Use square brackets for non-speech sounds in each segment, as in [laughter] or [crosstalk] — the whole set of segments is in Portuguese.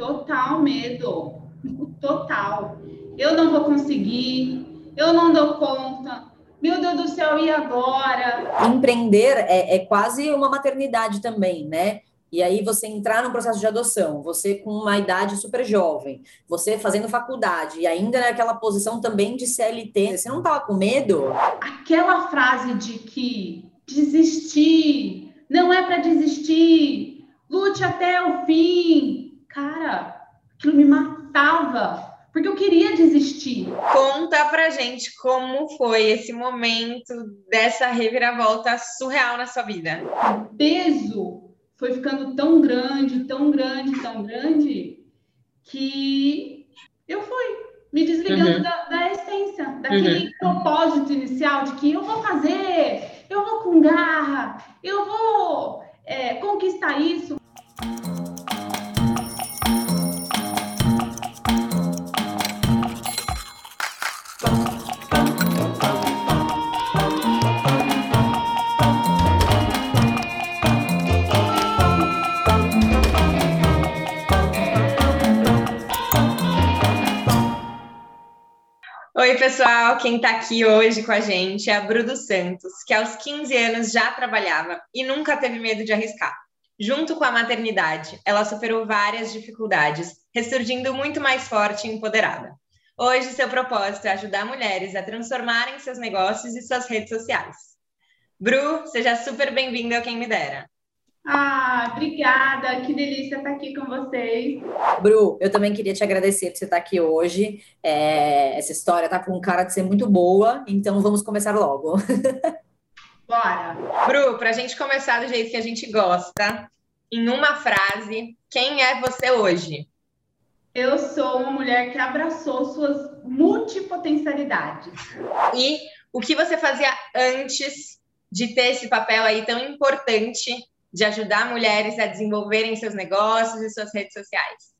Total medo. Total. Eu não vou conseguir, eu não dou conta. Meu Deus do céu, e agora? Empreender é, é quase uma maternidade também, né? E aí você entrar no processo de adoção, você com uma idade super jovem, você fazendo faculdade e ainda naquela posição também de CLT, você não estava com medo? Aquela frase de que desistir, não é para desistir, lute até o fim. Cara, aquilo me matava porque eu queria desistir. Conta pra gente como foi esse momento dessa reviravolta surreal na sua vida. O peso foi ficando tão grande, tão grande, tão grande, que eu fui me desligando uhum. da, da, essência, daquele uhum. propósito inicial de que eu vou fazer, eu vou com garra, eu vou é, conquistar isso. Pessoal. Quem está aqui hoje com a gente é a Brudo Santos, que aos 15 anos já trabalhava e nunca teve medo de arriscar. Junto com a maternidade, ela superou várias dificuldades, ressurgindo muito mais forte e empoderada. Hoje, seu propósito é ajudar mulheres a transformarem seus negócios e suas redes sociais. Bru, seja super bem-vinda ao Quem Me Dera. Ah, obrigada, que delícia estar aqui com vocês. Bru, eu também queria te agradecer por você estar aqui hoje. É, essa história tá com cara de ser muito boa, então vamos começar logo. [laughs] Bora! Bru, para a gente começar do jeito que a gente gosta, em uma frase, quem é você hoje? Eu sou uma mulher que abraçou suas multipotencialidades. E o que você fazia antes de ter esse papel aí tão importante de ajudar mulheres a desenvolverem seus negócios e suas redes sociais?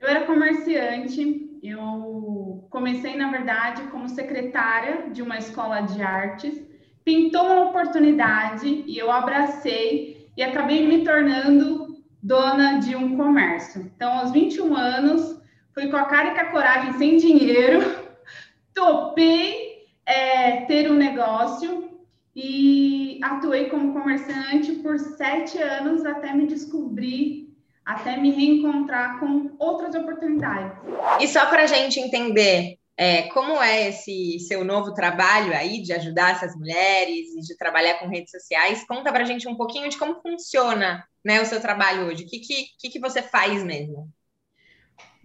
Eu era comerciante, eu comecei, na verdade, como secretária de uma escola de artes, pintou uma oportunidade e eu abracei e acabei me tornando dona de um comércio. Então, aos 21 anos, fui com a cara e com a coragem, sem dinheiro, [laughs] topei é, ter um negócio e atuei como comerciante por sete anos até me descobrir, até me reencontrar com outras oportunidades. E só para a gente entender é, como é esse seu novo trabalho aí de ajudar essas mulheres e de trabalhar com redes sociais, conta para a gente um pouquinho de como funciona né, o seu trabalho hoje, o que, que, que você faz mesmo?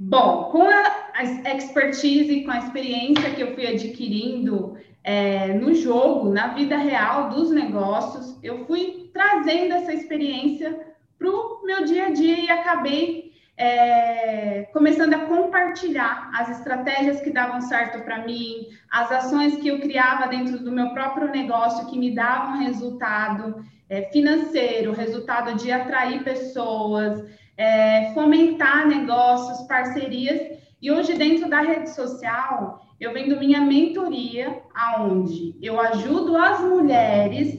Bom, com a, expertise, com a experiência que eu fui adquirindo é, no jogo, na vida real dos negócios, eu fui trazendo essa experiência para o meu dia a dia e acabei é, começando a compartilhar as estratégias que davam certo para mim, as ações que eu criava dentro do meu próprio negócio que me davam resultado é, financeiro, resultado de atrair pessoas, é, fomentar negócios, parcerias. E hoje, dentro da rede social, eu vendo minha mentoria, aonde eu ajudo as mulheres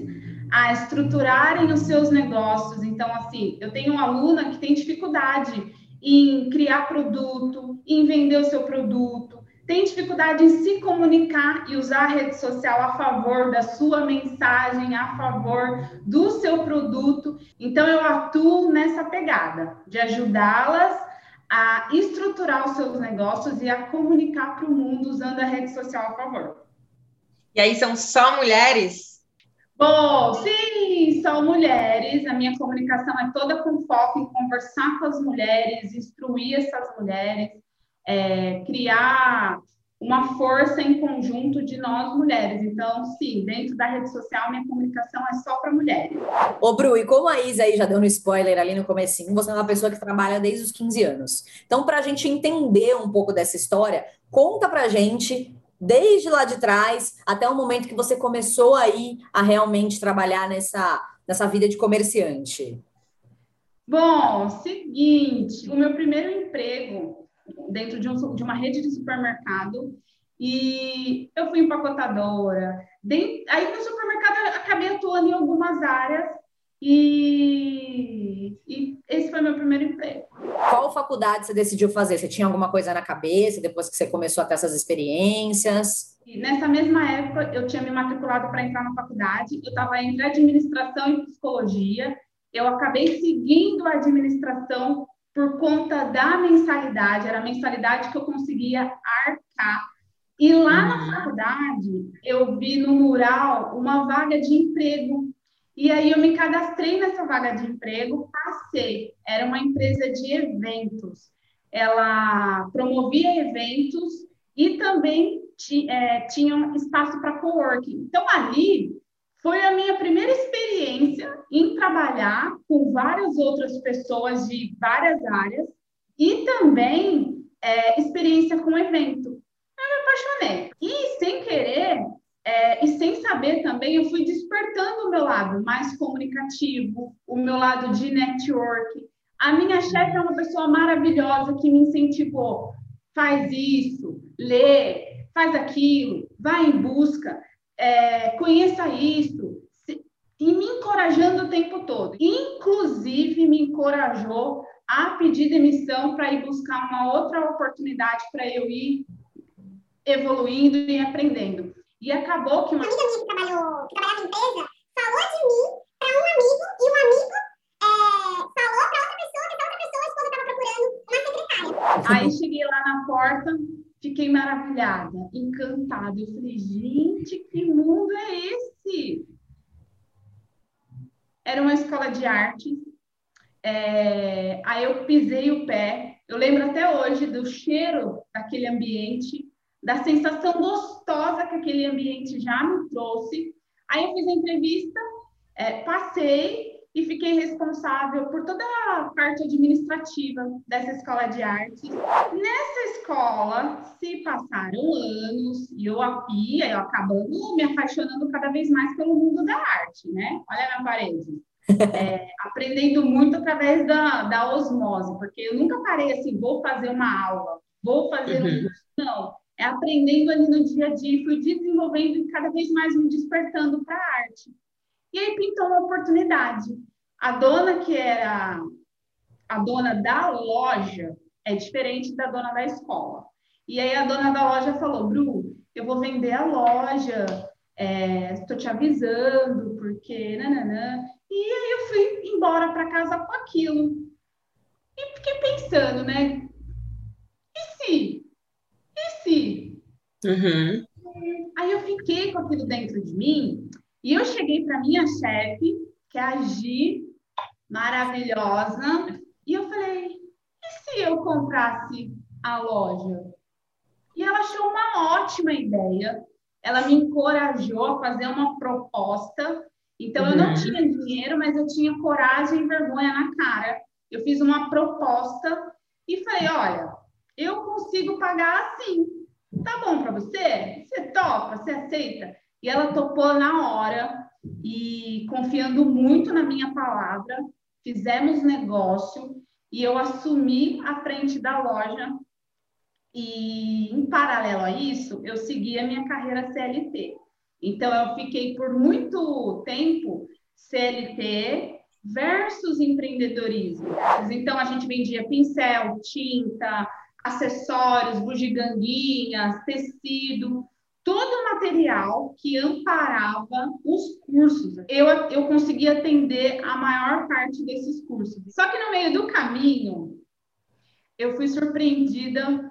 a estruturarem os seus negócios. Então, assim, eu tenho uma aluna que tem dificuldade em criar produto, em vender o seu produto, tem dificuldade em se comunicar e usar a rede social a favor da sua mensagem, a favor do seu produto. Então, eu atuo nessa pegada de ajudá-las a estruturar os seus negócios e a comunicar para o mundo usando a rede social a favor. E aí são só mulheres? Bom, sim, são mulheres. A minha comunicação é toda com foco em conversar com as mulheres, instruir essas mulheres, é, criar uma força em conjunto de nós mulheres. Então, sim, dentro da rede social, minha comunicação é só para mulheres. Ô, Bru, e como a Isa aí já deu no spoiler ali no comecinho, você é uma pessoa que trabalha desde os 15 anos. Então, para a gente entender um pouco dessa história, conta para a gente desde lá de trás até o momento que você começou aí a realmente trabalhar nessa, nessa vida de comerciante. Bom, seguinte, o meu primeiro emprego dentro de, um, de uma rede de supermercado e eu fui empacotadora. Aí no supermercado eu acabei atuando em algumas áreas e, e esse foi meu primeiro emprego. Qual faculdade você decidiu fazer? Você tinha alguma coisa na cabeça depois que você começou a ter essas experiências? Nessa mesma época, eu tinha me matriculado para entrar na faculdade, eu estava entre administração e psicologia. Eu acabei seguindo a administração por conta da mensalidade, era a mensalidade que eu conseguia arcar. E lá na uhum. faculdade, eu vi no mural uma vaga de emprego. E aí eu me cadastrei nessa vaga de emprego, passei. Era uma empresa de eventos. Ela promovia eventos e também é, tinha espaço para coworking. Então ali foi a minha primeira experiência em trabalhar com várias outras pessoas de várias áreas e também é, experiência com evento. Eu me apaixonei. E sem querer é, e sem saber também, eu fui despertando o meu lado mais comunicativo, o meu lado de network. A minha chefe é uma pessoa maravilhosa que me incentivou. Faz isso, lê, faz aquilo, vai em busca é, conheça isso, se, e me encorajando o tempo todo. Inclusive, me encorajou a pedir demissão para ir buscar uma outra oportunidade para eu ir evoluindo e aprendendo. E acabou que uma amiga minha que trabalhou, que trabalhava em empresa, falou de mim para um amigo e um amigo é, falou para outra pessoa que essa outra pessoa, a esposa estava procurando uma secretária. Aí cheguei lá na porta, fiquei maravilhada, encantada. Eu falei, gente, que mundo é esse? Era uma escola de arte. É... Aí eu pisei o pé. Eu lembro até hoje do cheiro daquele ambiente, da sensação gostosa que aquele ambiente já me trouxe. Aí eu fiz a entrevista, é, passei, e fiquei responsável por toda a parte administrativa dessa escola de arte. Nessa escola se passaram anos e eu ia, eu acabando me apaixonando cada vez mais pelo mundo da arte, né? Olha na parede. [laughs] É, aprendendo muito através da, da osmose, porque eu nunca parei assim, vou fazer uma aula, vou fazer uhum. um curso. Não, é aprendendo ali no dia a dia, fui desenvolvendo e cada vez mais me despertando para a arte. E aí pintou uma oportunidade. A dona que era a dona da loja é diferente da dona da escola. E aí a dona da loja falou, Bru, eu vou vender a loja, estou é, te avisando, porque nananã. E aí eu fui embora para casa com aquilo. E fiquei pensando, né? E se? E se? Uhum. Aí eu fiquei com aquilo dentro de mim e eu cheguei para minha chefe, que é a Gi, maravilhosa, e eu falei: e se eu comprasse a loja? E ela achou uma ótima ideia. Ela me encorajou a fazer uma proposta. Então, eu não uhum. tinha dinheiro, mas eu tinha coragem e vergonha na cara. Eu fiz uma proposta e falei: olha, eu consigo pagar assim. Tá bom para você? Você topa? Você aceita? E ela topou na hora e confiando muito na minha palavra, fizemos negócio e eu assumi a frente da loja. E em paralelo a isso, eu segui a minha carreira CLT. Então eu fiquei por muito tempo CLT versus empreendedorismo. Então a gente vendia pincel, tinta, acessórios, bugiganguinhas, tecido todo o material que amparava os cursos. Eu, eu consegui atender a maior parte desses cursos. Só que no meio do caminho, eu fui surpreendida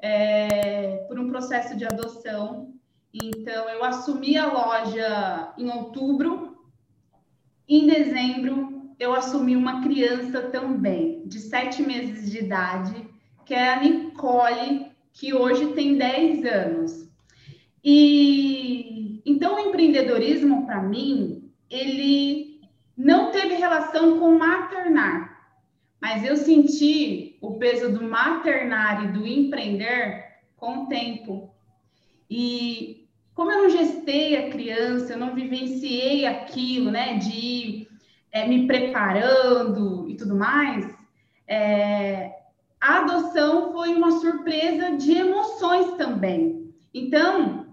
é, por um processo de adoção. Então, eu assumi a loja em outubro. Em dezembro, eu assumi uma criança também, de sete meses de idade, que é a Nicole, que hoje tem 10 anos. E então o empreendedorismo para mim, ele não teve relação com maternar, mas eu senti o peso do maternar e do empreender com o tempo. E como eu não gestei a criança, eu não vivenciei aquilo, né, de é, me preparando e tudo mais, é, a adoção foi uma surpresa de emoções também. Então,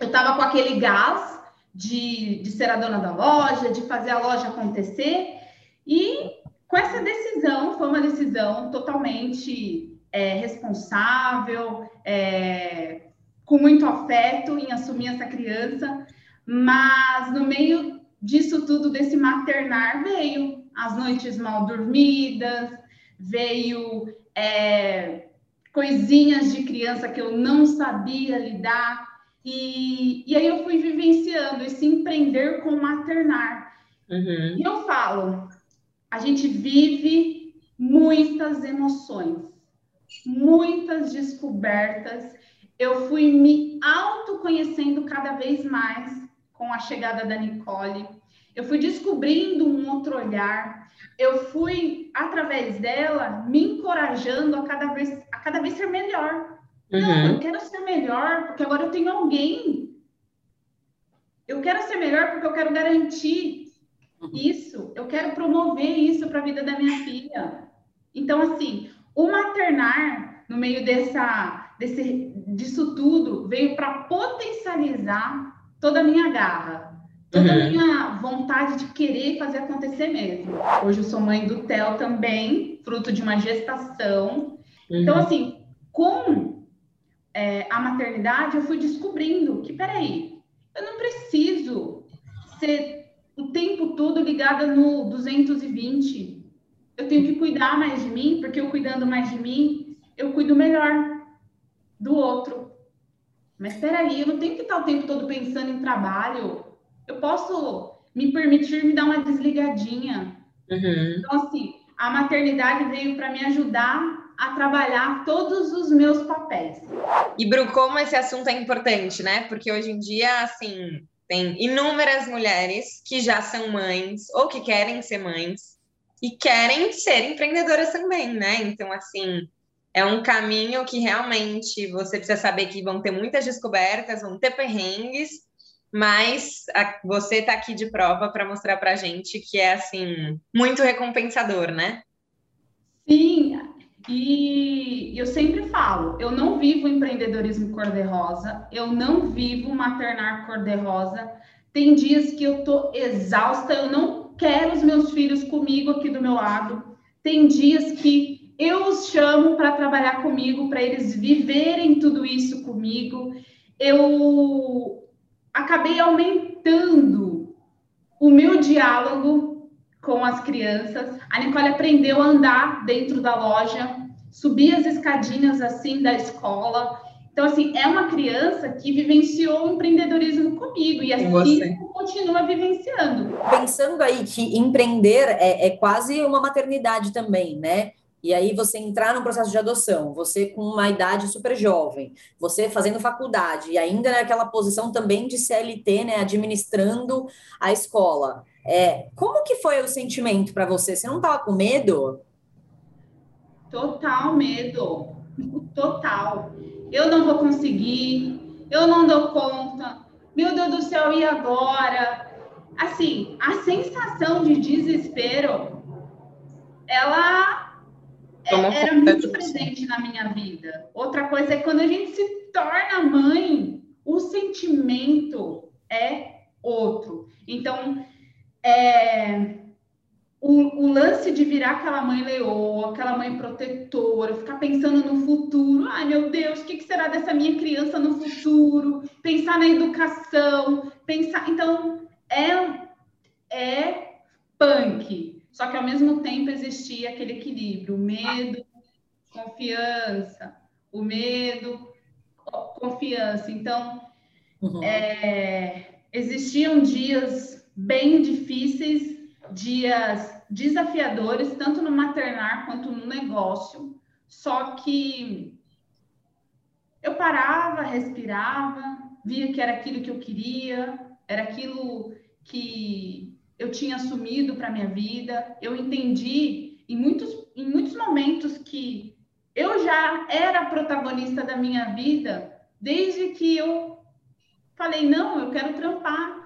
eu estava com aquele gás de, de ser a dona da loja, de fazer a loja acontecer, e com essa decisão, foi uma decisão totalmente é, responsável, é, com muito afeto em assumir essa criança, mas no meio disso tudo, desse maternar, veio as noites mal dormidas, veio é, coisinhas de criança que eu não sabia lidar, e, e aí eu fui vivenciando esse empreender com maternar. Uhum. E eu falo, a gente vive muitas emoções, muitas descobertas. Eu fui me autoconhecendo cada vez mais com a chegada da Nicole. Eu fui descobrindo um outro olhar. Eu fui, através dela, me encorajando a cada vez, a cada vez ser melhor. Uhum. Não, eu quero ser melhor porque agora eu tenho alguém. Eu quero ser melhor porque eu quero garantir isso, eu quero promover isso para a vida da minha filha. Então, assim, o maternar, no meio dessa, desse, disso tudo, veio para potencializar toda a minha garra, toda uhum. a minha vontade de querer fazer acontecer mesmo. Hoje eu sou mãe do Theo também, fruto de uma gestação. Uhum. Então, assim, com é, a maternidade, eu fui descobrindo que, peraí, eu não preciso ser o tempo todo ligada no 220. Eu tenho que cuidar mais de mim, porque eu cuidando mais de mim, eu cuido melhor do outro. Mas espera aí, eu não tenho que estar o tempo todo pensando em trabalho. Eu posso me permitir me dar uma desligadinha. Uhum. Então, assim, a maternidade veio para me ajudar a trabalhar todos os meus papéis. E, Bru, como esse assunto é importante, né? Porque hoje em dia, assim, tem inúmeras mulheres que já são mães ou que querem ser mães e querem ser empreendedoras também, né? Então, assim, é um caminho que realmente você precisa saber que vão ter muitas descobertas, vão ter perrengues, mas a, você está aqui de prova para mostrar para gente que é, assim, muito recompensador, né? Sim, e eu sempre falo, eu não vivo empreendedorismo cor-de-rosa, eu não vivo maternar cor-de-rosa. Tem dias que eu tô exausta, eu não quero os meus filhos comigo aqui do meu lado. Tem dias que eu os chamo para trabalhar comigo, para eles viverem tudo isso comigo. Eu acabei aumentando o meu diálogo com as crianças. A Nicole aprendeu a andar dentro da loja, subir as escadinhas assim da escola. Então, assim, é uma criança que vivenciou o empreendedorismo comigo e assim continua vivenciando. Pensando aí que empreender é, é quase uma maternidade também, né? E aí você entrar no processo de adoção, você com uma idade super jovem, você fazendo faculdade e ainda naquela posição também de CLT, né, administrando a escola. É, como que foi o sentimento para você? Você não estava com medo? Total medo. Total. Eu não vou conseguir, eu não dou conta. Meu Deus do céu, e agora? Assim, a sensação de desespero, ela era muito presente na minha vida. Outra coisa é quando a gente se torna mãe, o sentimento é outro. Então, é, o, o, lance de virar aquela mãe leoa, aquela mãe protetora, ficar pensando no futuro, ai meu Deus, o que, que será dessa minha criança no futuro? Pensar na educação, pensar. Então, é, é punk. Só que ao mesmo tempo existia aquele equilíbrio, o medo, confiança, o medo, confiança. Então, uhum. é, existiam dias bem difíceis, dias desafiadores, tanto no maternar quanto no negócio. Só que eu parava, respirava, via que era aquilo que eu queria, era aquilo que eu tinha assumido para minha vida. Eu entendi em muitos, em muitos momentos que eu já era protagonista da minha vida desde que eu falei: não, eu quero trampar,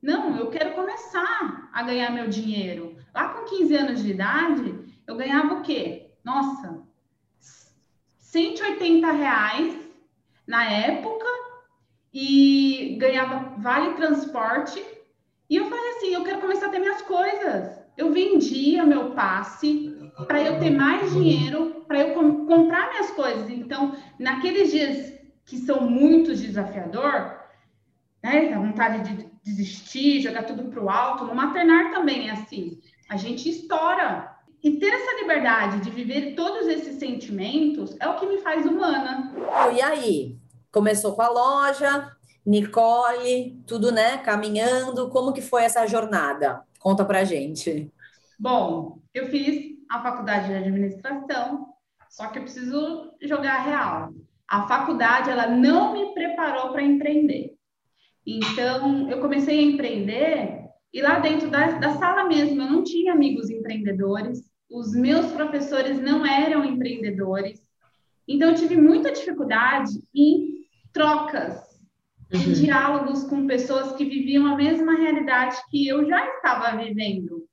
não, eu quero começar a ganhar meu dinheiro. Lá com 15 anos de idade, eu ganhava o quê? Nossa, 180 reais na época e ganhava vale transporte. E eu falei assim, eu quero começar a ter minhas coisas. eu vendia meu passe para eu ter mais dinheiro, para eu com comprar minhas coisas. Então, naqueles dias que são muito desafiador, né, a vontade de desistir, jogar tudo para o alto, no maternar também é assim. A gente estoura. E ter essa liberdade de viver todos esses sentimentos é o que me faz humana. E aí? Começou com a loja, Nicole, tudo, né, caminhando. Como que foi essa jornada? Conta pra gente. Bom, eu fiz a faculdade de administração, só que eu preciso jogar real. A faculdade, ela não me preparou para empreender. Então, eu comecei a empreender e lá dentro da, da sala mesmo, eu não tinha amigos empreendedores, os meus professores não eram empreendedores. Então, eu tive muita dificuldade em trocas, uhum. em diálogos com pessoas que viviam a mesma realidade que eu já estava vivendo.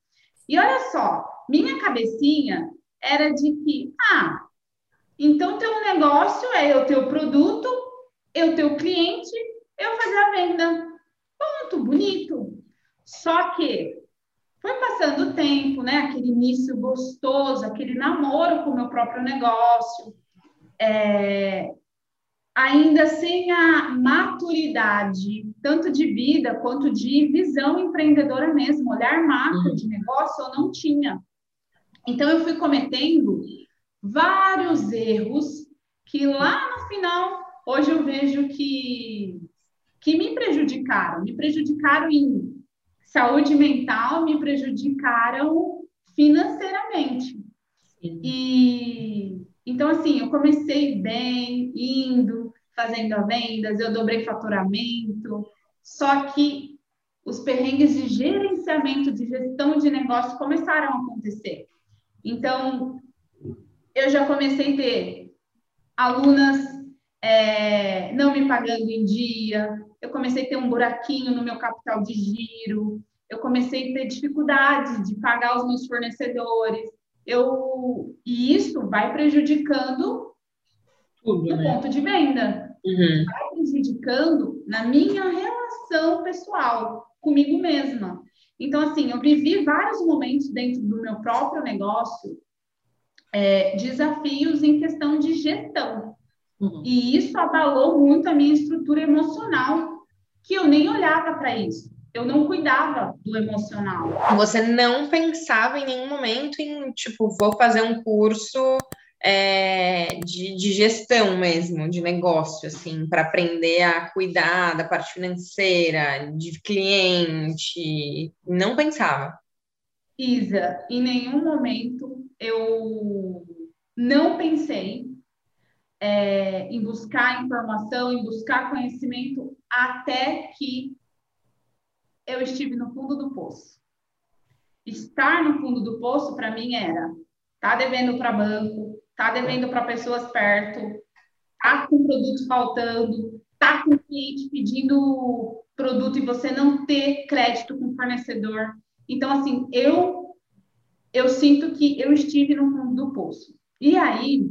E olha só, minha cabecinha era de que, ah, então teu negócio é eu ter o produto, eu ter o cliente, eu fazer a venda. Ponto, bonito. Só que foi passando o tempo, né? Aquele início gostoso, aquele namoro com o meu próprio negócio, é, ainda sem a maturidade, tanto de vida quanto de visão empreendedora mesmo, olhar macro uhum. de negócio, eu não tinha. Então, eu fui cometendo vários erros que lá no final, hoje eu vejo que, que me prejudicaram. Me prejudicaram em saúde mental me prejudicaram financeiramente. Sim. E então, assim, eu comecei bem, indo, fazendo vendas, eu dobrei faturamento, só que os perrengues de gerenciamento, de gestão de negócio começaram a acontecer. Então, eu já comecei a ter alunas é, não me pagando em dia, eu comecei a ter um buraquinho no meu capital de giro, eu comecei a ter dificuldade de pagar os meus fornecedores. Eu, e isso vai prejudicando Tudo, o né? ponto de venda. Uhum. Vai prejudicando na minha relação pessoal comigo mesma. Então, assim, eu vivi vários momentos dentro do meu próprio negócio, é, desafios em questão de gestão. Uhum. E isso abalou muito a minha estrutura emocional que eu nem olhava para isso. Eu não cuidava do emocional. Você não pensava em nenhum momento em, tipo, vou fazer um curso é, de, de, gestão mesmo, de negócio, assim, para aprender a cuidar da parte financeira, de cliente. Não pensava. Isa, em nenhum momento eu não pensei é, em buscar informação, em buscar conhecimento, até que eu estive no fundo do poço. Estar no fundo do poço, para mim, era tá devendo para banco, tá devendo para pessoas perto, tá com produto faltando, tá com cliente pedindo produto e você não ter crédito com fornecedor. Então, assim, eu eu sinto que eu estive no fundo do poço. E aí,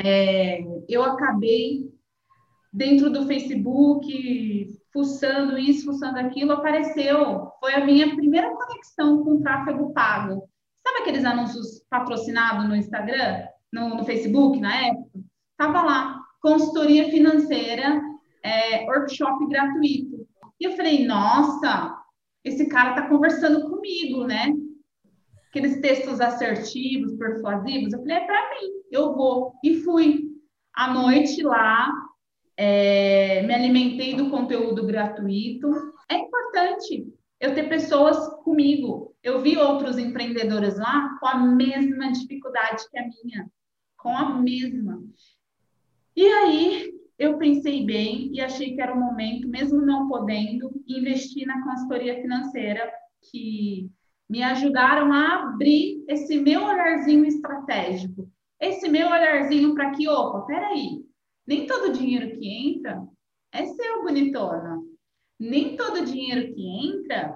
é, eu acabei dentro do Facebook, fuçando isso, fuçando aquilo, apareceu. Foi a minha primeira conexão com tráfego pago. Sabe aqueles anúncios patrocinados no Instagram, no, no Facebook, na época? Tava lá, consultoria financeira, é, workshop gratuito. E eu falei, nossa, esse cara tá conversando comigo, né? Aqueles textos assertivos, persuasivos. Eu falei, é para mim, eu vou. E fui. À noite lá, é, me alimentei do conteúdo gratuito. É importante eu ter pessoas comigo. Eu vi outros empreendedores lá com a mesma dificuldade que a minha, com a mesma. E aí eu pensei bem e achei que era o momento, mesmo não podendo, investir na consultoria financeira que me ajudaram a abrir esse meu olharzinho estratégico, esse meu olharzinho para que, opa, peraí, nem todo dinheiro que entra é seu, bonitona. Nem todo dinheiro que entra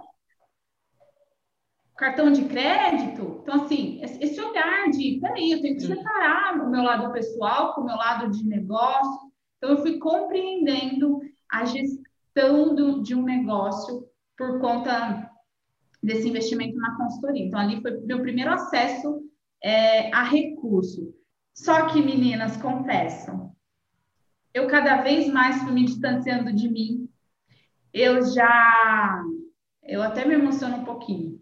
cartão de crédito. Então, assim, esse olhar de, peraí, eu tenho que separar o meu lado pessoal com o meu lado de negócio. Então, eu fui compreendendo a gestão do, de um negócio por conta desse investimento na consultoria. Então, ali foi meu primeiro acesso é, a recurso. Só que, meninas, confessam, eu cada vez mais fui me distanciando de mim. Eu já, eu até me emociono um pouquinho,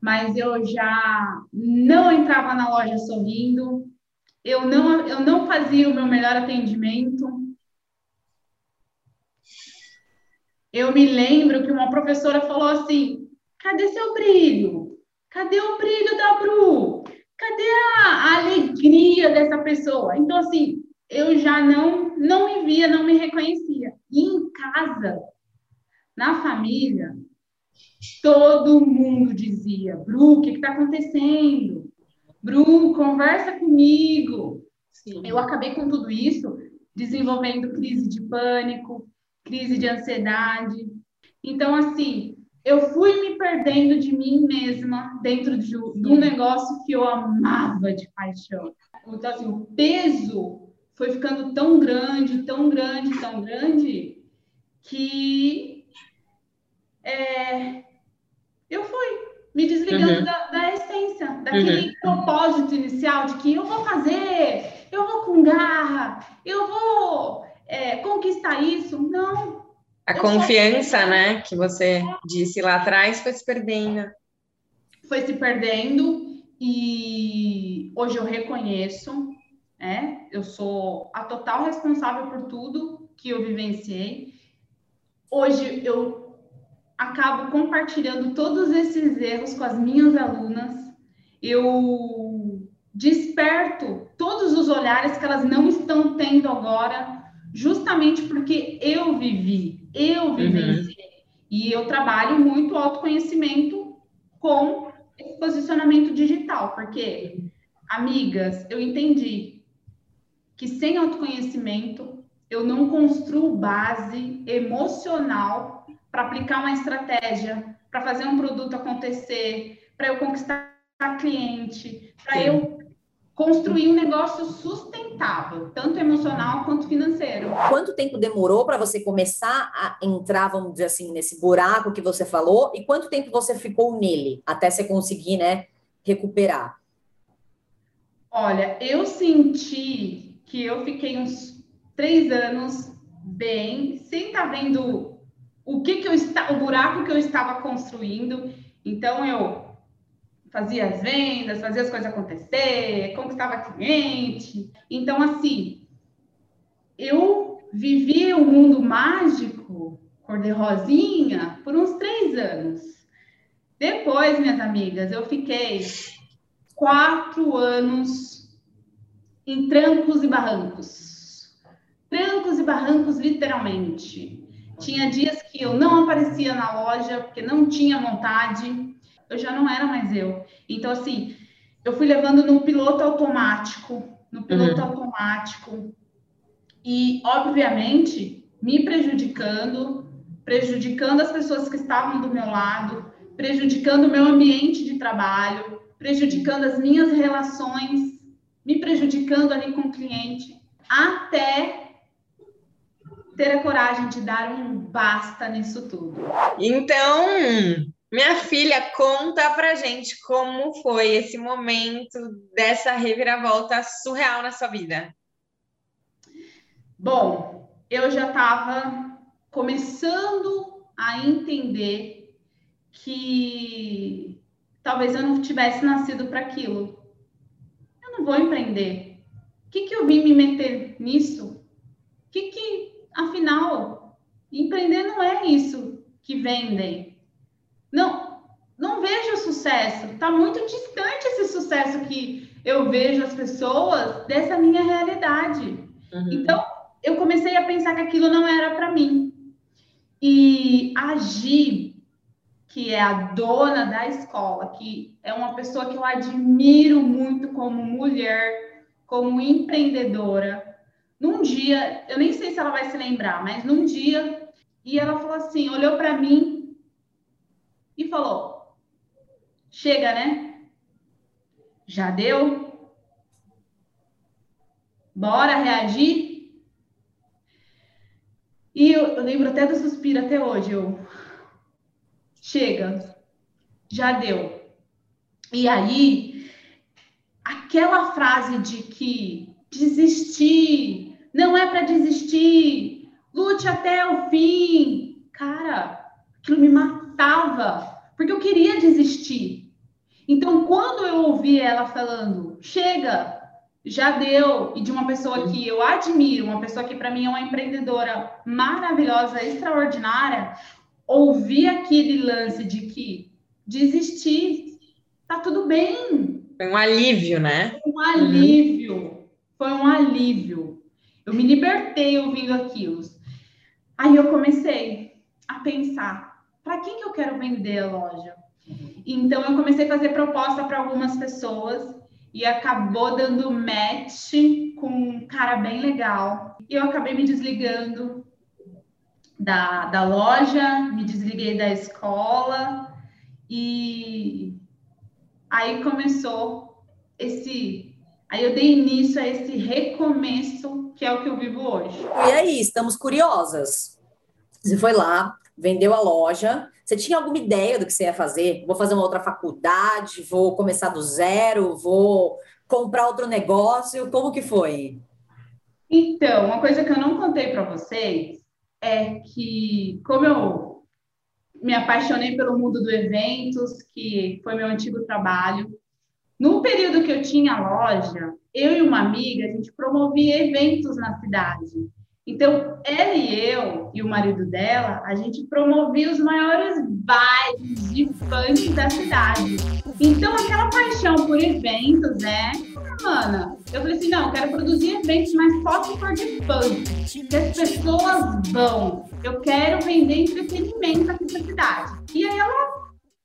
mas eu já não entrava na loja sorrindo, eu não, eu não fazia o meu melhor atendimento. Eu me lembro que uma professora falou assim: cadê seu brilho? Cadê o brilho da Bru? Cadê a, a alegria dessa pessoa? Então, assim, eu já não, não me via, não me reconhecia. E em casa, na família, todo mundo dizia: Bru, o que está acontecendo? Bru, conversa comigo. Sim. Eu acabei com tudo isso desenvolvendo crise de pânico, crise de ansiedade. Então, assim, eu fui me perdendo de mim mesma dentro de, de um negócio que eu amava de paixão. Então, assim, o peso foi ficando tão grande, tão grande, tão grande, que é, eu fui me desligando uhum. da, da, essência, daquele uhum. propósito inicial de que eu vou fazer, eu vou com garra, eu vou é, conquistar isso. Não, a confiança, né, que você disse lá atrás, foi se perdendo. Foi se perdendo e hoje eu reconheço, né? Eu sou a total responsável por tudo que eu vivenciei. Hoje eu acabo compartilhando todos esses erros com as minhas alunas. Eu desperto todos os olhares que elas não estão tendo agora, justamente porque eu vivi eu vivenciei. Uhum. E eu trabalho muito autoconhecimento com esse posicionamento digital, porque, amigas, eu entendi que sem autoconhecimento eu não construo base emocional para aplicar uma estratégia, para fazer um produto acontecer, para eu conquistar cliente, para eu construir um negócio sustentável, tanto emocional quanto financeiro. Quanto tempo demorou para você começar a entrar, vamos dizer assim, nesse buraco que você falou? E quanto tempo você ficou nele até você conseguir, né, recuperar? Olha, eu senti que eu fiquei uns três anos bem, sem estar tá vendo o que que eu está, o buraco que eu estava construindo. Então eu fazia as vendas, fazia as coisas acontecer, conquistava cliente. Então, assim, eu vivi o um mundo mágico, cor-de-rosinha, por uns três anos. Depois, minhas amigas, eu fiquei quatro anos em trancos e barrancos. Trancos e barrancos, literalmente. Tinha dias que eu não aparecia na loja porque não tinha vontade eu já não era mais eu. Então, assim, eu fui levando no piloto automático, no piloto uhum. automático, e, obviamente, me prejudicando, prejudicando as pessoas que estavam do meu lado, prejudicando o meu ambiente de trabalho, prejudicando as minhas relações, me prejudicando ali com o cliente, até ter a coragem de dar um basta nisso tudo. Então, minha filha, conta pra gente como foi esse momento dessa reviravolta surreal na sua vida. Bom, eu já estava começando a entender que talvez eu não tivesse nascido para aquilo. Eu não vou empreender. O que, que eu vim me meter nisso? O que, que, afinal, empreender não é isso que vendem não, não vejo sucesso. Está muito distante esse sucesso que eu vejo as pessoas dessa minha realidade. Uhum. Então, eu comecei a pensar que aquilo não era para mim. E a Gi, que é a dona da escola, que é uma pessoa que eu admiro muito como mulher, como empreendedora. Num dia, eu nem sei se ela vai se lembrar, mas num dia, e ela falou assim, olhou para mim e falou: chega, né? Já deu? Bora reagir? E eu, eu lembro até do suspiro até hoje. Eu, chega, já deu. E aí, aquela frase de que desistir, não é para desistir, lute até o fim. Cara, aquilo me matava, porque eu queria desistir. Então, quando eu ouvi ela falando, chega, já deu, e de uma pessoa que eu admiro, uma pessoa que para mim é uma empreendedora maravilhosa, extraordinária, ouvir aquele lance de que desistir, tá tudo bem. Foi um alívio, né? Foi um alívio, uhum. foi um alívio. Eu me libertei ouvindo aquilo. Aí eu comecei a pensar, para quem que eu quero vender a loja? Então eu comecei a fazer proposta para algumas pessoas e acabou dando match com um cara bem legal. E eu acabei me desligando da, da loja, me desliguei da escola e aí começou esse. Aí eu dei início a esse recomeço que é o que eu vivo hoje. E aí, estamos curiosas. Você foi lá, vendeu a loja. Você tinha alguma ideia do que você ia fazer? Vou fazer uma outra faculdade, vou começar do zero, vou comprar outro negócio. Como que foi? Então, uma coisa que eu não contei para vocês é que, como eu me apaixonei pelo mundo do eventos, que foi meu antigo trabalho, no período que eu tinha loja, eu e uma amiga, a gente promovia eventos na cidade. Então, ela e eu, e o marido dela, a gente promovia os maiores bailes de funk da cidade. Então, aquela paixão por eventos, né? Ana, eu falei assim, não, eu quero produzir eventos, mas só se for de funk. Que as pessoas vão. Eu quero vender entretenimento aqui na cidade. E aí ela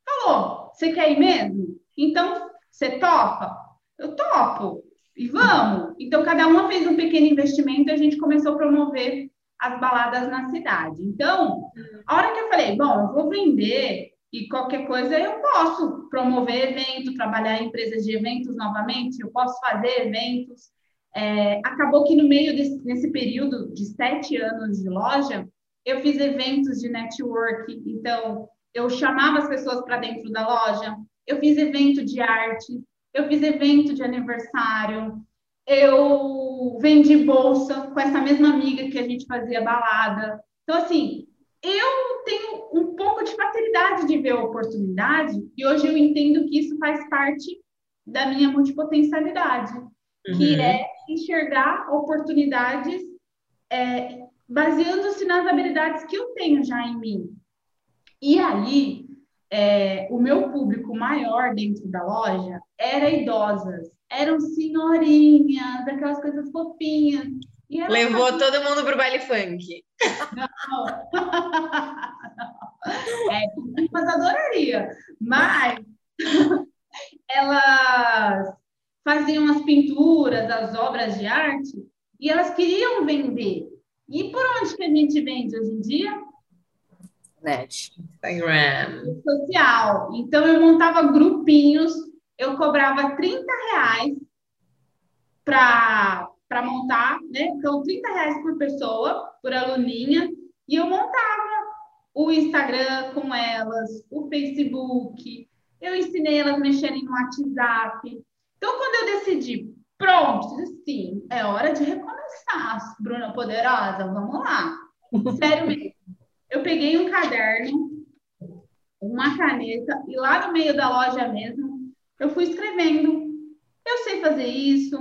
falou, você quer ir mesmo? Então, você topa? Eu topo e vamos. Então, cada uma fez um pequeno investimento e a gente começou a promover as baladas na cidade. Então, a hora que eu falei, bom, eu vou vender e qualquer coisa eu posso promover evento, trabalhar em empresas de eventos novamente, eu posso fazer eventos. É, acabou que no meio desse nesse período de sete anos de loja, eu fiz eventos de network, então eu chamava as pessoas para dentro da loja, eu fiz evento de arte, eu fiz evento de aniversário, eu vendi bolsa com essa mesma amiga que a gente fazia balada. Então, assim, eu tenho um pouco de facilidade de ver a oportunidade e hoje eu entendo que isso faz parte da minha multipotencialidade, uhum. que é enxergar oportunidades é, baseando-se nas habilidades que eu tenho já em mim. E aí, é, o meu público maior dentro da loja era idosas, eram senhorinhas, aquelas coisas fofinhas. Levou assim, todo mundo para o baile funk. Não. [laughs] é, mas adoraria. Mas [laughs] elas faziam as pinturas, as obras de arte, e elas queriam vender. E por onde que a gente vende hoje em dia? internet? Instagram. Social. Então, eu montava grupinhos, eu cobrava 30 reais para montar, né? Então, 30 reais por pessoa, por aluninha, e eu montava o Instagram com elas, o Facebook, eu ensinei elas a mexerem no WhatsApp. Então, quando eu decidi, pronto, sim, é hora de recomeçar, Bruna Poderosa, vamos lá. [laughs] Sério mesmo eu peguei um caderno, uma caneta, e lá no meio da loja mesmo, eu fui escrevendo. Eu sei fazer isso,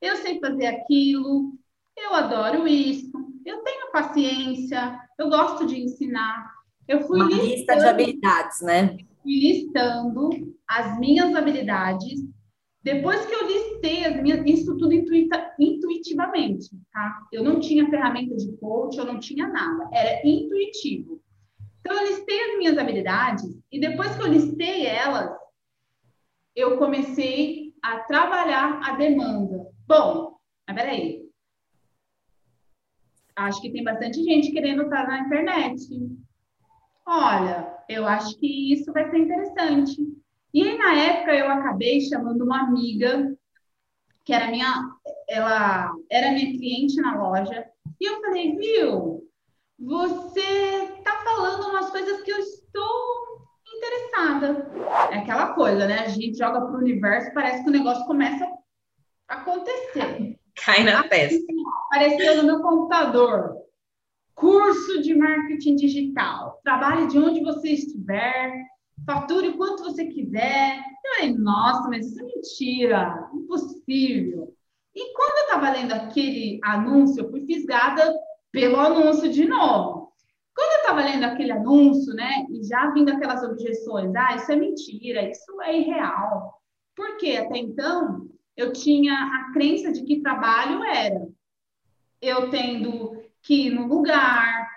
eu sei fazer aquilo, eu adoro isso, eu tenho paciência, eu gosto de ensinar. Eu fui uma listando, lista de habilidades, né? Fui listando as minhas habilidades. Depois que eu listei as minhas, isso tudo intuita, intuitivamente, tá? Eu não tinha ferramenta de coach, eu não tinha nada, era intuitivo. Então, eu listei as minhas habilidades e depois que eu listei elas, eu comecei a trabalhar a demanda. Bom, mas peraí. Acho que tem bastante gente querendo estar na internet. Olha, eu acho que isso vai ser interessante. E aí, na época, eu acabei chamando uma amiga que era minha, ela era minha cliente na loja, e eu falei, viu, você tá falando umas coisas que eu estou interessada. É aquela coisa, né? A gente joga para o universo, parece que o negócio começa a acontecer. Cai na testa. Apareceu no meu computador. Curso de marketing digital. Trabalhe de onde você estiver, fature o quanto você quiser. Eu falei, nossa, mas isso é mentira, impossível. E quando eu estava lendo aquele anúncio, eu fui fisgada pelo anúncio de novo. Estava lendo aquele anúncio, né, e já vindo aquelas objeções, ah, isso é mentira, isso é irreal. Porque até então eu tinha a crença de que trabalho era eu tendo que ir no lugar,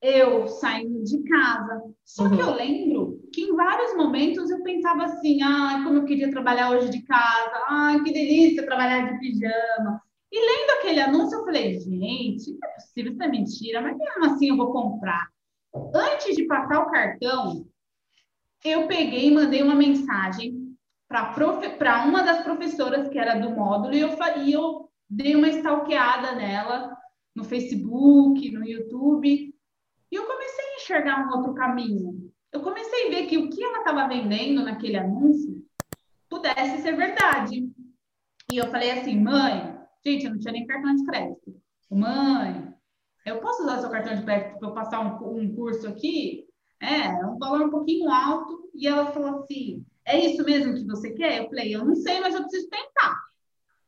eu saindo de casa. Só uhum. que eu lembro que em vários momentos eu pensava assim, ah, como eu queria trabalhar hoje de casa, ah, que delícia trabalhar de pijama. E lendo aquele anúncio, eu falei, gente, não é possível, isso é mentira, mas mesmo assim eu vou comprar. Antes de passar o cartão, eu peguei e mandei uma mensagem para uma das professoras que era do módulo e eu, e eu dei uma stalkeada nela no Facebook, no YouTube, e eu comecei a enxergar um outro caminho. Eu comecei a ver que o que ela estava vendendo naquele anúncio pudesse ser verdade. E eu falei assim, mãe, Gente, eu não tinha nem cartão de crédito. Mãe, eu posso usar seu cartão de crédito para eu passar um, um curso aqui? É, um valor um pouquinho alto. E ela falou assim: é isso mesmo que você quer? Eu falei: eu não sei, mas eu preciso tentar.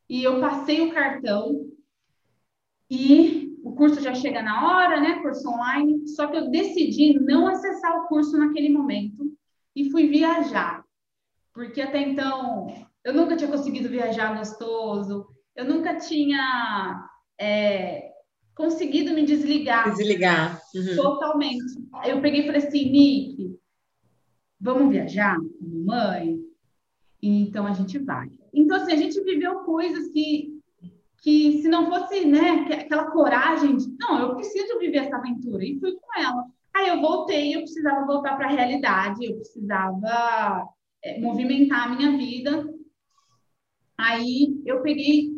E eu passei o cartão e o curso já chega na hora, né? Curso online. Só que eu decidi não acessar o curso naquele momento e fui viajar. Porque até então eu nunca tinha conseguido viajar gostoso, eu nunca tinha é, conseguido me desligar. Desligar. Uhum. Totalmente. Eu peguei e falei assim, Nick, vamos viajar como mãe? Então a gente vai. Então, assim, a gente viveu coisas que, que se não fosse, né, aquela coragem de, não, eu preciso viver essa aventura. E fui com ela. Aí eu voltei, eu precisava voltar para a realidade, eu precisava é, movimentar a minha vida. Aí eu peguei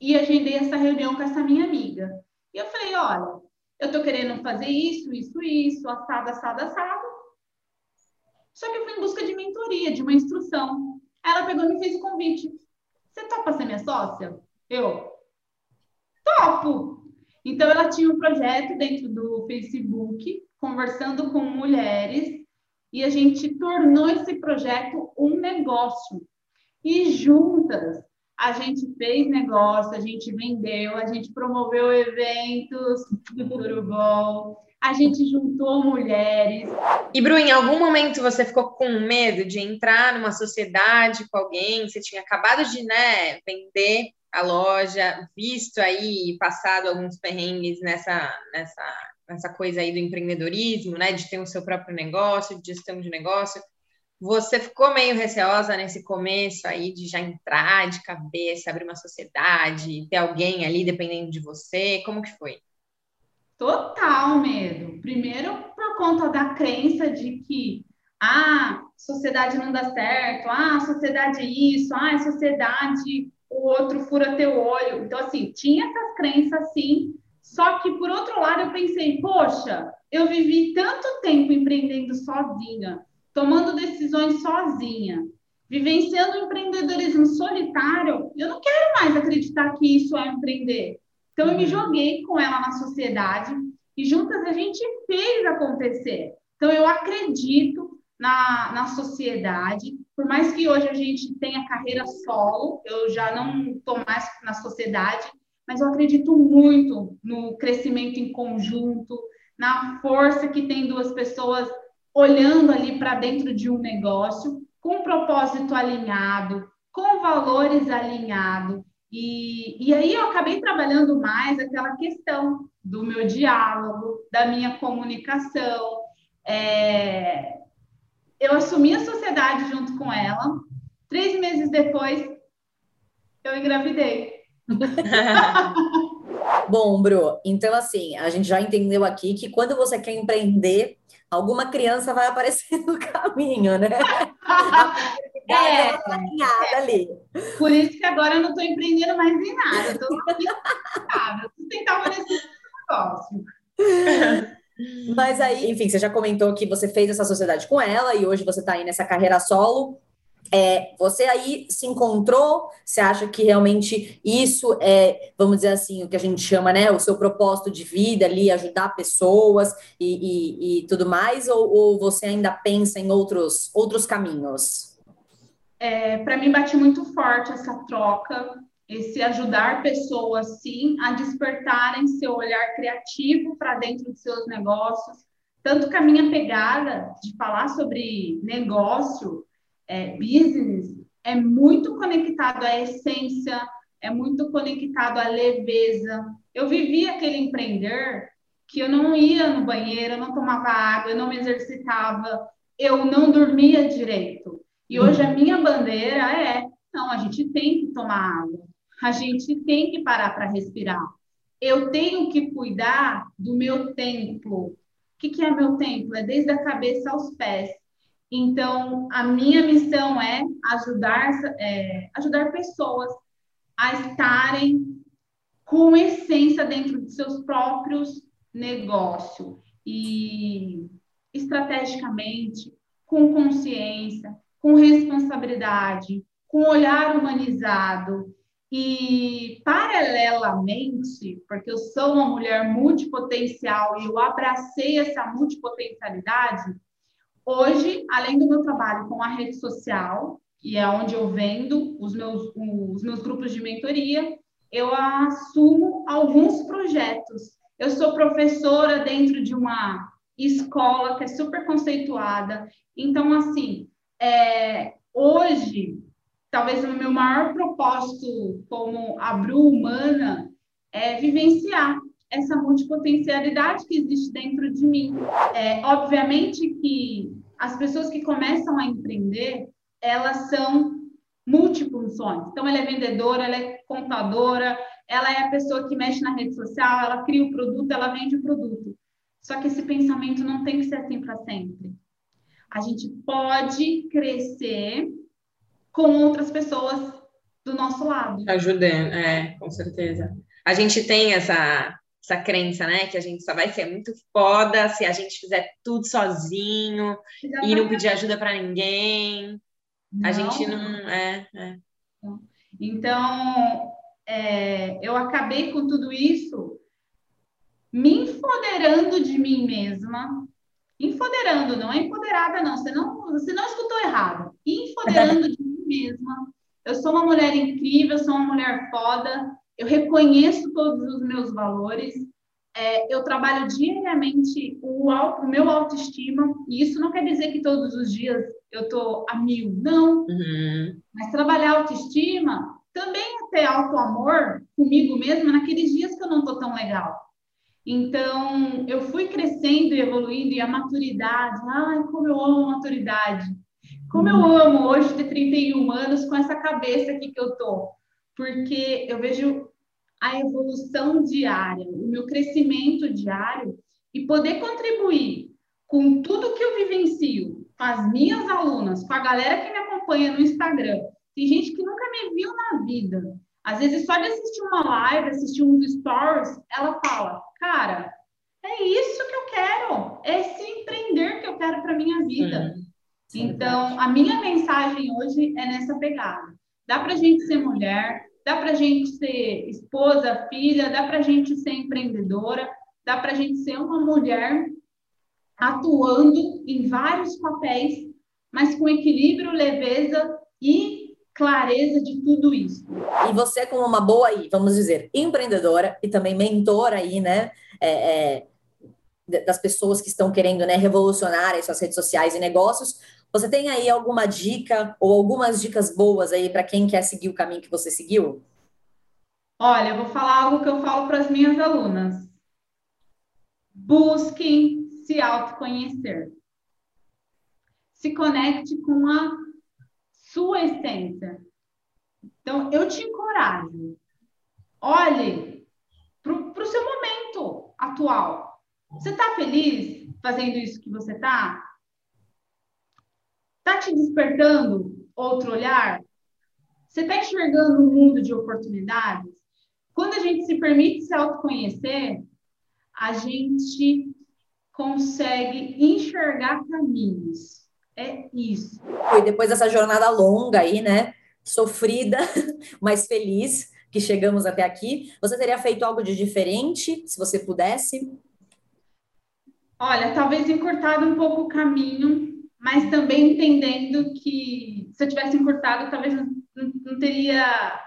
e agendei essa reunião com essa minha amiga. E eu falei, olha, eu tô querendo fazer isso, isso, isso, assado, assado, assado. Só que eu fui em busca de mentoria, de uma instrução. Ela pegou e me fez o convite. Você topa ser minha sócia? Eu, topo! Então, ela tinha um projeto dentro do Facebook, conversando com mulheres, e a gente tornou esse projeto um negócio. E juntas, a gente fez negócio, a gente vendeu, a gente promoveu eventos do Turubol, a gente juntou mulheres. E, Bru, em algum momento você ficou com medo de entrar numa sociedade com alguém? Você tinha acabado de né, vender a loja, visto aí, passado alguns perrengues nessa, nessa, nessa coisa aí do empreendedorismo, né? De ter o seu próprio negócio, de gestão de negócio. Você ficou meio receosa nesse começo aí de já entrar de cabeça, abrir uma sociedade, ter alguém ali dependendo de você? Como que foi? Total medo. Primeiro, por conta da crença de que ah, sociedade não dá certo, ah, sociedade é isso, ah, sociedade o outro fura teu olho. Então, assim, tinha essas crenças sim. Só que, por outro lado, eu pensei, poxa, eu vivi tanto tempo empreendendo sozinha tomando decisões sozinha, vivenciando o empreendedorismo solitário, eu não quero mais acreditar que isso é empreender. Então, eu me uhum. joguei com ela na sociedade e juntas a gente fez acontecer. Então, eu acredito na, na sociedade, por mais que hoje a gente tenha carreira solo, eu já não estou mais na sociedade, mas eu acredito muito no crescimento em conjunto, na força que tem duas pessoas olhando ali para dentro de um negócio, com um propósito alinhado, com valores alinhados. E, e aí eu acabei trabalhando mais aquela questão do meu diálogo, da minha comunicação. É... Eu assumi a sociedade junto com ela. Três meses depois, eu engravidei. [laughs] Bom, Bru, então assim, a gente já entendeu aqui que quando você quer empreender, alguma criança vai aparecer [laughs] no caminho, né? [laughs] é, é. ali. Por isso que agora eu não estou empreendendo mais em nada, estou sustentável nesse negócio. Mas aí, enfim, você já comentou que você fez essa sociedade com ela e hoje você está aí nessa carreira solo. É, você aí se encontrou? Você acha que realmente isso é, vamos dizer assim, o que a gente chama, né, o seu propósito de vida ali, ajudar pessoas e, e, e tudo mais? Ou, ou, você ainda pensa em outros, outros caminhos? É, Para mim, bate muito forte essa troca, esse ajudar pessoas, sim, a despertarem seu olhar criativo para dentro de seus negócios. Tanto que a minha pegada de falar sobre negócio é, business é muito conectado à essência, é muito conectado à leveza. Eu vivi aquele empreender que eu não ia no banheiro, eu não tomava água, eu não me exercitava, eu não dormia direito. E hoje a minha bandeira é: não, a gente tem que tomar água, a gente tem que parar para respirar. Eu tenho que cuidar do meu templo. O que, que é meu templo? É desde a cabeça aos pés. Então, a minha missão é ajudar, é, ajudar pessoas a estarem com essência dentro de seus próprios negócios e estrategicamente, com consciência, com responsabilidade, com olhar humanizado. E paralelamente, porque eu sou uma mulher multipotencial e eu abracei essa multipotencialidade, Hoje, além do meu trabalho com a rede social, e é onde eu vendo os meus, os meus grupos de mentoria, eu assumo alguns projetos. Eu sou professora dentro de uma escola que é super conceituada. Então, assim, é, hoje, talvez o meu maior propósito como a Bru humana é vivenciar essa multipotencialidade que existe dentro de mim. É, obviamente que as pessoas que começam a empreender, elas são multifunções. Então, ela é vendedora, ela é contadora, ela é a pessoa que mexe na rede social, ela cria o produto, ela vende o produto. Só que esse pensamento não tem que ser assim para sempre. A gente pode crescer com outras pessoas do nosso lado. Ajudando, é, com certeza. A gente tem essa essa crença, né? Que a gente só vai ser muito foda se a gente fizer tudo sozinho e não pedir ajuda para ninguém. Não. A gente não. É, é. Então, é, eu acabei com tudo isso me empoderando de mim mesma. Empoderando, não é empoderada, não. Você não, você não escutou errado. Empoderando de mim mesma. Eu sou uma mulher incrível, sou uma mulher foda, eu reconheço todos os meus valores, é, eu trabalho diariamente o, o, meu autoestima, e isso não quer dizer que todos os dias eu estou a mil, não. Uhum. Mas trabalhar autoestima também é ter auto-amor comigo mesma naqueles dias que eu não estou tão legal. Então, eu fui crescendo e evoluindo, e a maturidade, ai, como eu amo a maturidade. Como eu uhum. amo hoje ter 31 anos com essa cabeça aqui que eu tô porque eu vejo a evolução diária, o meu crescimento diário e poder contribuir com tudo que eu vivencio, com as minhas alunas, com a galera que me acompanha no Instagram. Tem gente que nunca me viu na vida. Às vezes, só de assistir uma live, assistir uns stories, ela fala: Cara, é isso que eu quero, é esse empreender que eu quero para minha vida. então, a minha mensagem hoje é nessa pegada. Dá para a gente ser mulher, dá para a gente ser esposa, filha, dá para a gente ser empreendedora, dá para a gente ser uma mulher atuando em vários papéis, mas com equilíbrio, leveza e clareza de tudo isso. E você, como uma boa, vamos dizer, empreendedora e também mentora aí, né? É, é, das pessoas que estão querendo né, revolucionar as suas redes sociais e negócios. Você tem aí alguma dica ou algumas dicas boas aí para quem quer seguir o caminho que você seguiu? Olha, eu vou falar algo que eu falo para as minhas alunas. Busquem se autoconhecer. Se conecte com a sua essência. Então, eu te encorajo. Olhe para o seu momento atual. Você está feliz fazendo isso que você está? Está te despertando outro olhar? Você está enxergando um mundo de oportunidades? Quando a gente se permite se autoconhecer, a gente consegue enxergar caminhos. É isso. E depois dessa jornada longa aí, né? Sofrida, [laughs] mas feliz que chegamos até aqui, você teria feito algo de diferente, se você pudesse? Olha, talvez encurtado um pouco o caminho, mas também entendendo que se eu tivesse encurtado, talvez não, não teria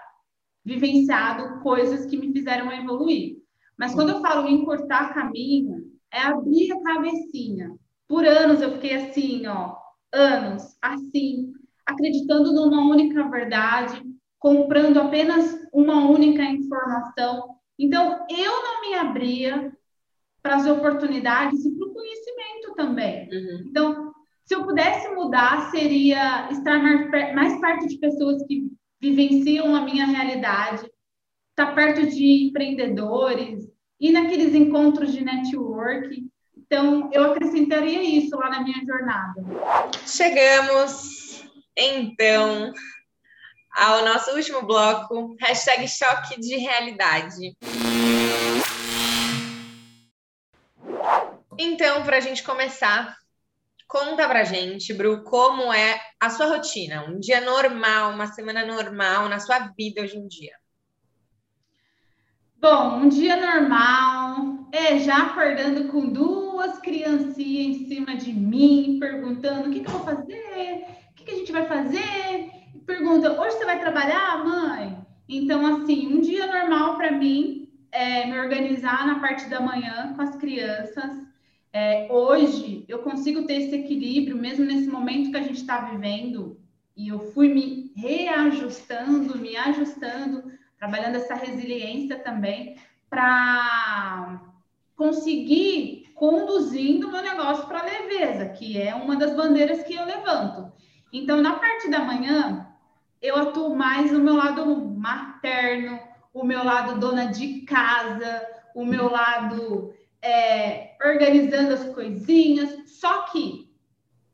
vivenciado coisas que me fizeram evoluir. Mas quando eu falo encurtar caminho, é abrir a cabecinha. Por anos eu fiquei assim, ó, anos, assim, acreditando numa única verdade, comprando apenas uma única informação. Então, eu não me abria para as oportunidades e para o conhecimento também. Uhum. Então, se eu pudesse mudar, seria estar mais, perto de pessoas que vivenciam a minha realidade, estar perto de empreendedores, ir naqueles encontros de network. Então, eu acrescentaria isso lá na minha jornada. Chegamos, então, ao nosso último bloco, hashtag choque de realidade. Então, para a gente começar, conta pra gente, Bru, como é a sua rotina, um dia normal, uma semana normal na sua vida hoje em dia. Bom, um dia normal, é já acordando com duas criancinhas em cima de mim, perguntando o que, que eu vou fazer, o que, que a gente vai fazer. Pergunta, hoje você vai trabalhar, mãe? Então, assim, um dia normal para mim é me organizar na parte da manhã com as crianças. É, hoje eu consigo ter esse equilíbrio, mesmo nesse momento que a gente está vivendo, e eu fui me reajustando, me ajustando trabalhando essa resiliência também para conseguir conduzindo o meu negócio para leveza, que é uma das bandeiras que eu levanto. Então, na parte da manhã, eu atuo mais no meu lado materno, o meu lado dona de casa, o meu lado é, organizando as coisinhas. Só que,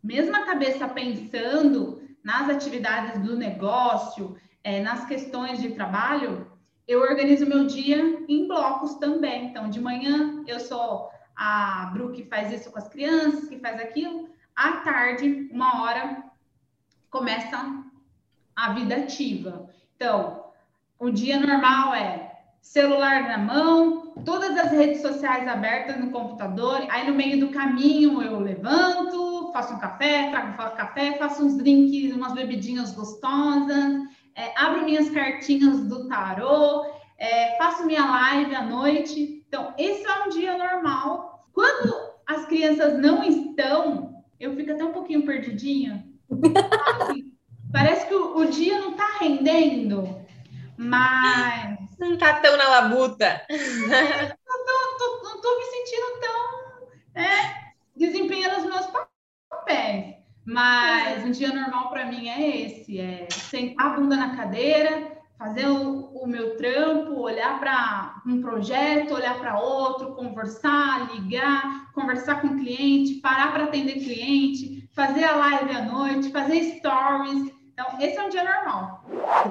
mesmo a cabeça pensando nas atividades do negócio, é, nas questões de trabalho, eu organizo meu dia em blocos também. Então, de manhã eu sou a Bru que faz isso com as crianças, que faz aquilo. À tarde, uma hora, começa a vida ativa. Então, o dia normal é celular na mão, todas as redes sociais abertas no computador. Aí, no meio do caminho, eu levanto, faço um café, trago café, faço uns drinks, umas bebidinhas gostosas é, abro minhas cartinhas do tarô, é, faço minha live à noite. Então, esse é um dia normal. Quando as crianças não estão, eu fico até um pouquinho perdidinha. Parece que o, o, dia não está rendendo, mas. Não está tão na labuta. não, tô, não tô me sentindo tão. É, desempenhando os meus papéis. Mas um dia normal para mim é esse: é sentar a bunda na cadeira, fazer o, o meu trampo, olhar para um projeto, olhar para outro, conversar, ligar, conversar com o cliente, parar para atender cliente, fazer a live à noite, fazer stories. Então, esse é um dia normal.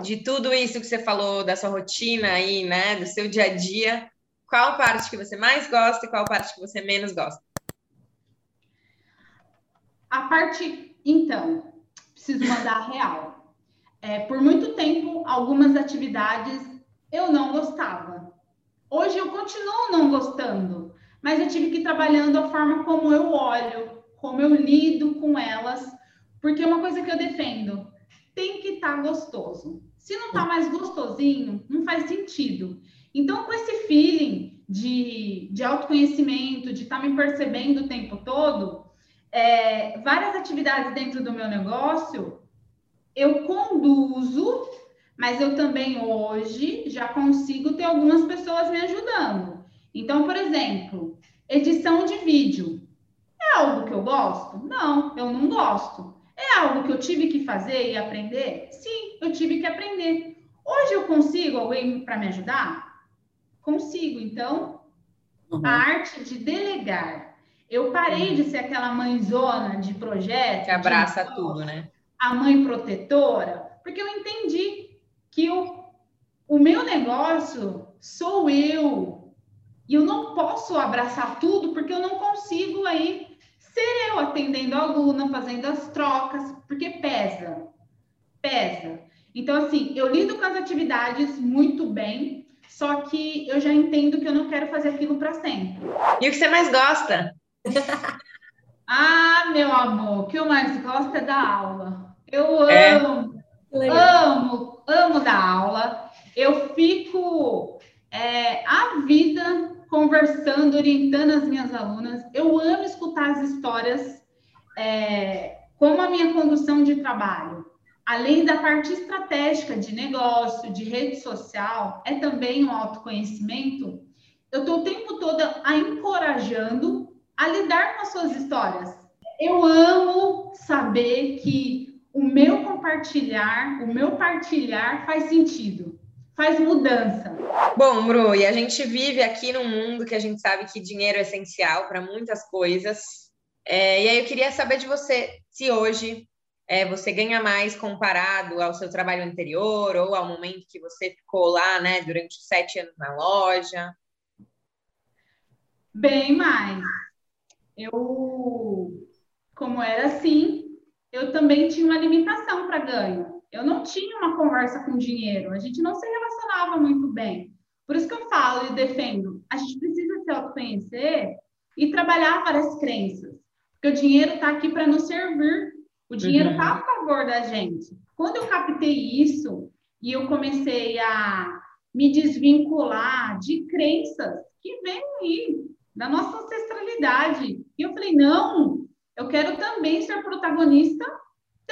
De tudo isso que você falou da sua rotina aí, né, do seu dia a dia, qual parte que você mais gosta e qual parte que você menos gosta? A parte, então, preciso mandar real. É, por muito tempo, algumas atividades eu não gostava. Hoje eu continuo não gostando, mas eu tive que ir trabalhando a forma como eu olho, como eu lido com elas, porque é uma coisa que eu defendo, tem que estar tá gostoso. Se não está mais gostosinho, não faz sentido. Então, com esse feeling de, de autoconhecimento, de estar tá me percebendo o tempo todo, é, várias atividades dentro do meu negócio, eu conduzo, mas eu também hoje já consigo ter algumas pessoas me ajudando. Então, por exemplo, edição de vídeo. É algo que eu gosto? Não, eu não gosto. É algo que eu tive que fazer e aprender? Sim, eu tive que aprender. Hoje eu consigo alguém para me ajudar? Consigo. Então, uhum. a arte de delegar eu parei de ser aquela mãezona de projeto. Que abraça de, tudo, né? A mãe protetora, porque eu entendi que o, o meu negócio sou eu. E eu não posso abraçar tudo porque eu não consigo aí ser eu atendendo a aluna, fazendo as trocas, porque pesa. Pesa. Então, assim, eu lido com as atividades muito bem, só que eu já entendo que eu não quero fazer aquilo para sempre. E o que você mais gosta? [laughs] ah, meu amor, o que eu mais gosto é da aula. Eu amo, é. amo, amo dar aula. Eu fico é, a vida conversando, orientando as minhas alunas. Eu amo escutar as histórias é, como a minha condução de trabalho além da parte estratégica de negócio, de rede social, é também um autoconhecimento. Eu estou o tempo todo a encorajando a lidar com as suas histórias. Eu amo saber que o meu compartilhar, o meu partilhar faz sentido, faz mudança. Bom, Bru, e a gente vive aqui num mundo que a gente sabe que dinheiro é essencial para muitas coisas. É, e aí eu queria saber de você se hoje é, você ganha mais comparado ao seu trabalho anterior ou ao momento que você ficou lá, né, durante sete anos na loja? Bem mais. Eu, como era assim, eu também tinha uma limitação para ganho. Eu não tinha uma conversa com dinheiro, a gente não se relacionava muito bem. Por isso que eu falo e defendo, a gente precisa se autoconhecer e trabalhar várias crenças. Porque o dinheiro está aqui para nos servir o dinheiro está uhum. a favor da gente. Quando eu captei isso e eu comecei a me desvincular de crenças que vêm aí da nossa ancestralidade, e eu falei: não, eu quero também ser protagonista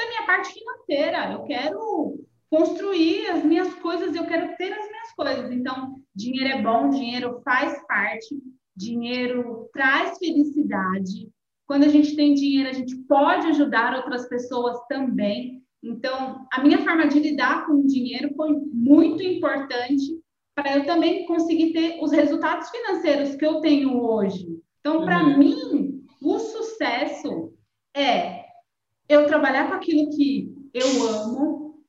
da minha parte financeira. Eu quero construir as minhas coisas, eu quero ter as minhas coisas. Então, dinheiro é bom, dinheiro faz parte, dinheiro traz felicidade, quando a gente tem dinheiro, a gente pode ajudar outras pessoas também. Então, a minha forma de lidar com o dinheiro foi muito importante para eu também conseguir ter os resultados financeiros que eu tenho hoje. Então, para uhum. mim, o sucesso é eu trabalhar com aquilo que eu amo,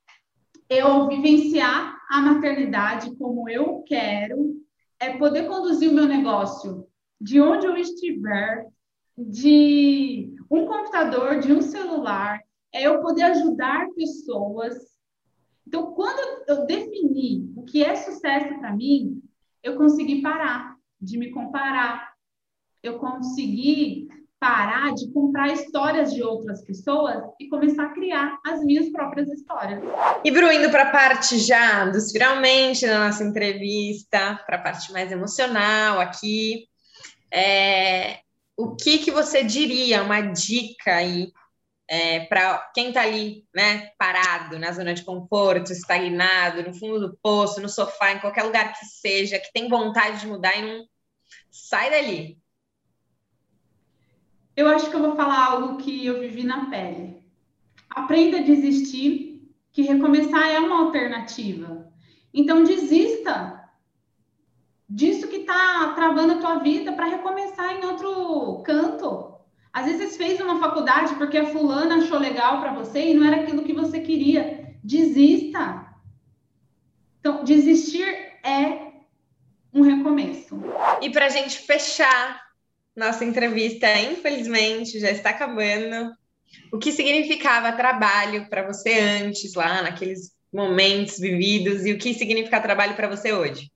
eu vivenciar a maternidade como eu quero, é poder conduzir o meu negócio de onde eu estiver, de um computador, de um celular, é eu poder ajudar pessoas. Então, quando eu defini o que é sucesso para mim, eu consegui parar de me comparar. Eu consegui parar de comprar histórias de outras pessoas e começar a criar as minhas próprias histórias. E Bru, indo para a parte já dos finalmente da nossa entrevista, para a parte mais emocional aqui, é, o que, que você diria, uma dica aí é, para quem está ali, né, parado na zona de conforto, estagnado, no fundo do poço, no sofá, em qualquer lugar que seja, que tem vontade de mudar e não sai dali? Eu acho que eu vou falar algo que eu vivi na pele. Aprenda a desistir, que recomeçar é uma alternativa. Então desista disso que está travando a tua vida para recomeçar em outro canto. Às vezes fez uma faculdade porque a fulana achou legal para você e não era aquilo que você queria. Desista. Então, desistir é um recomeço. E para a gente fechar nossa entrevista, infelizmente, já está acabando. O que significava trabalho para você antes, lá naqueles momentos vividos, e o que significa trabalho para você hoje?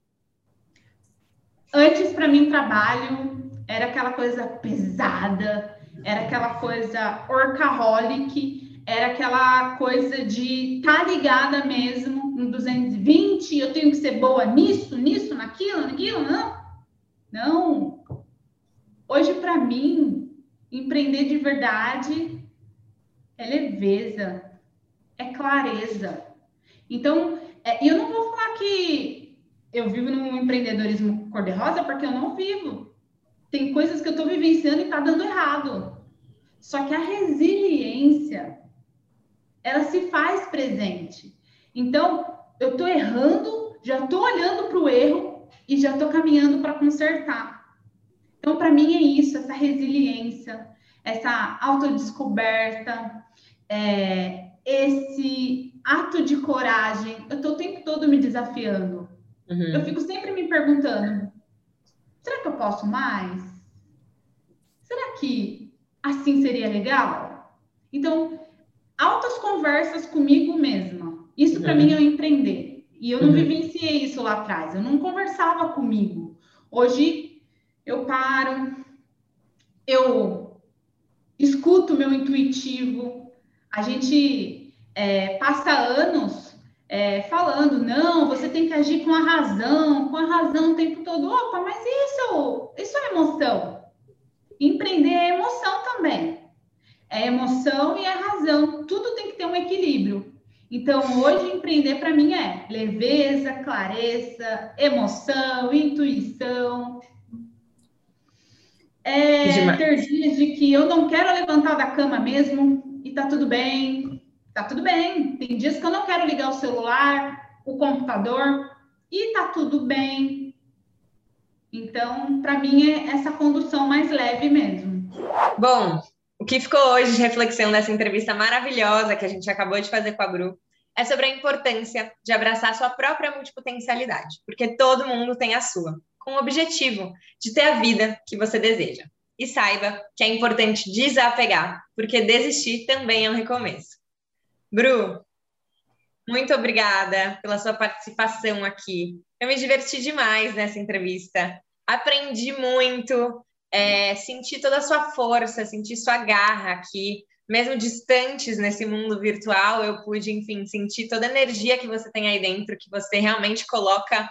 Antes, para mim, trabalho era aquela coisa pesada, era aquela coisa workaholic, era aquela coisa de tá ligada mesmo no 220, eu tenho que ser boa nisso, nisso, naquilo, naquilo, não. Não. Hoje, para mim, empreender de verdade é leveza, é clareza. Então, é, eu não vou falar que eu vivo num empreendedorismo cor-de-rosa porque eu não vivo. Tem coisas que eu estou vivenciando e está dando errado. Só que a resiliência, ela se faz presente. Então, eu estou errando, já estou olhando para o erro e já estou caminhando para consertar. Então, para mim é isso, essa resiliência, essa autodescoberta, é, esse ato de coragem. Eu estou o tempo todo me desafiando. Uhum. Eu fico sempre me perguntando: será que eu posso mais? Será que assim seria legal? Então, altas conversas comigo mesma. Isso para uhum. mim é empreender. E eu não uhum. vivenciei isso lá atrás. Eu não conversava comigo. Hoje eu paro, eu escuto meu intuitivo. A gente é, passa anos é, falando, não, você tem que agir com a razão, com a razão o tempo todo. Opa, mas isso, isso é emoção. Empreender é emoção também. É emoção e é razão. Tudo tem que ter um equilíbrio. Então, hoje, empreender para mim é leveza, clareza, emoção, intuição. É ter dias de que eu não quero levantar da cama mesmo e tá tudo bem tá tudo bem. Tem dias que eu não quero ligar o celular, o computador, e tá tudo bem. Então, para mim, é essa condução mais leve mesmo. Bom, o que ficou hoje de reflexão dessa entrevista maravilhosa que a gente acabou de fazer com a Bru é sobre a importância de abraçar a sua própria multipotencialidade, porque todo mundo tem a sua, com o objetivo de ter a vida que você deseja. E saiba que é importante desapegar, porque desistir também é um recomeço. Bru, muito obrigada pela sua participação aqui. Eu me diverti demais nessa entrevista. Aprendi muito, é, senti toda a sua força, senti sua garra aqui. Mesmo distantes nesse mundo virtual, eu pude, enfim, sentir toda a energia que você tem aí dentro, que você realmente coloca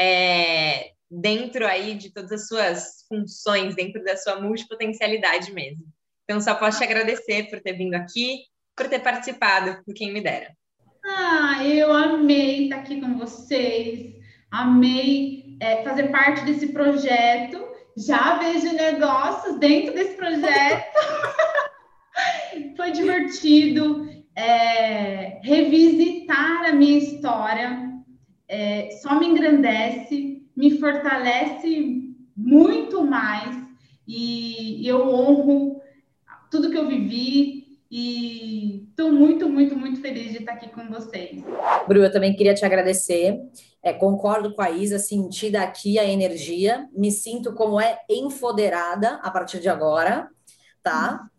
é, dentro aí de todas as suas funções, dentro da sua multipotencialidade mesmo. Então, só posso te agradecer por ter vindo aqui, por ter participado do Quem Me Dera. Ah, eu amei estar aqui com vocês, amei é, fazer parte desse projeto, já vejo negócios dentro desse projeto. [laughs] Foi divertido é, revisitar a minha história, é, só me engrandece, me fortalece muito mais e eu honro tudo que eu vivi, e estou muito, muito, muito feliz de estar aqui com vocês. Bru, eu também queria te agradecer. É, concordo com a Isa, senti daqui a energia, me sinto como é empoderada a partir de agora, tá?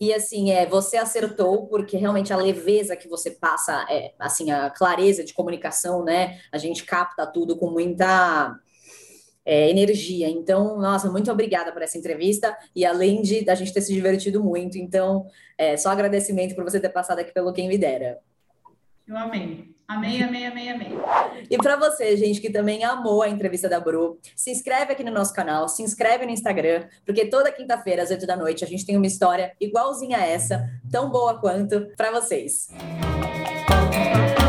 E assim, é, você acertou, porque realmente a leveza que você passa, é, assim, a clareza de comunicação, né? A gente capta tudo com muita é, energia. Então, nossa, muito obrigada por essa entrevista e além de a gente ter se divertido muito, então, é, só agradecimento por você ter passado aqui pelo Quem Me Dera. Eu amei. Amei, amei, amei, amei. E para você, gente, que também amou a entrevista da Bru, se inscreve aqui no nosso canal, se inscreve no Instagram, porque toda quinta-feira, às 8 da noite, a gente tem uma história igualzinha a essa, tão boa quanto, para vocês. Música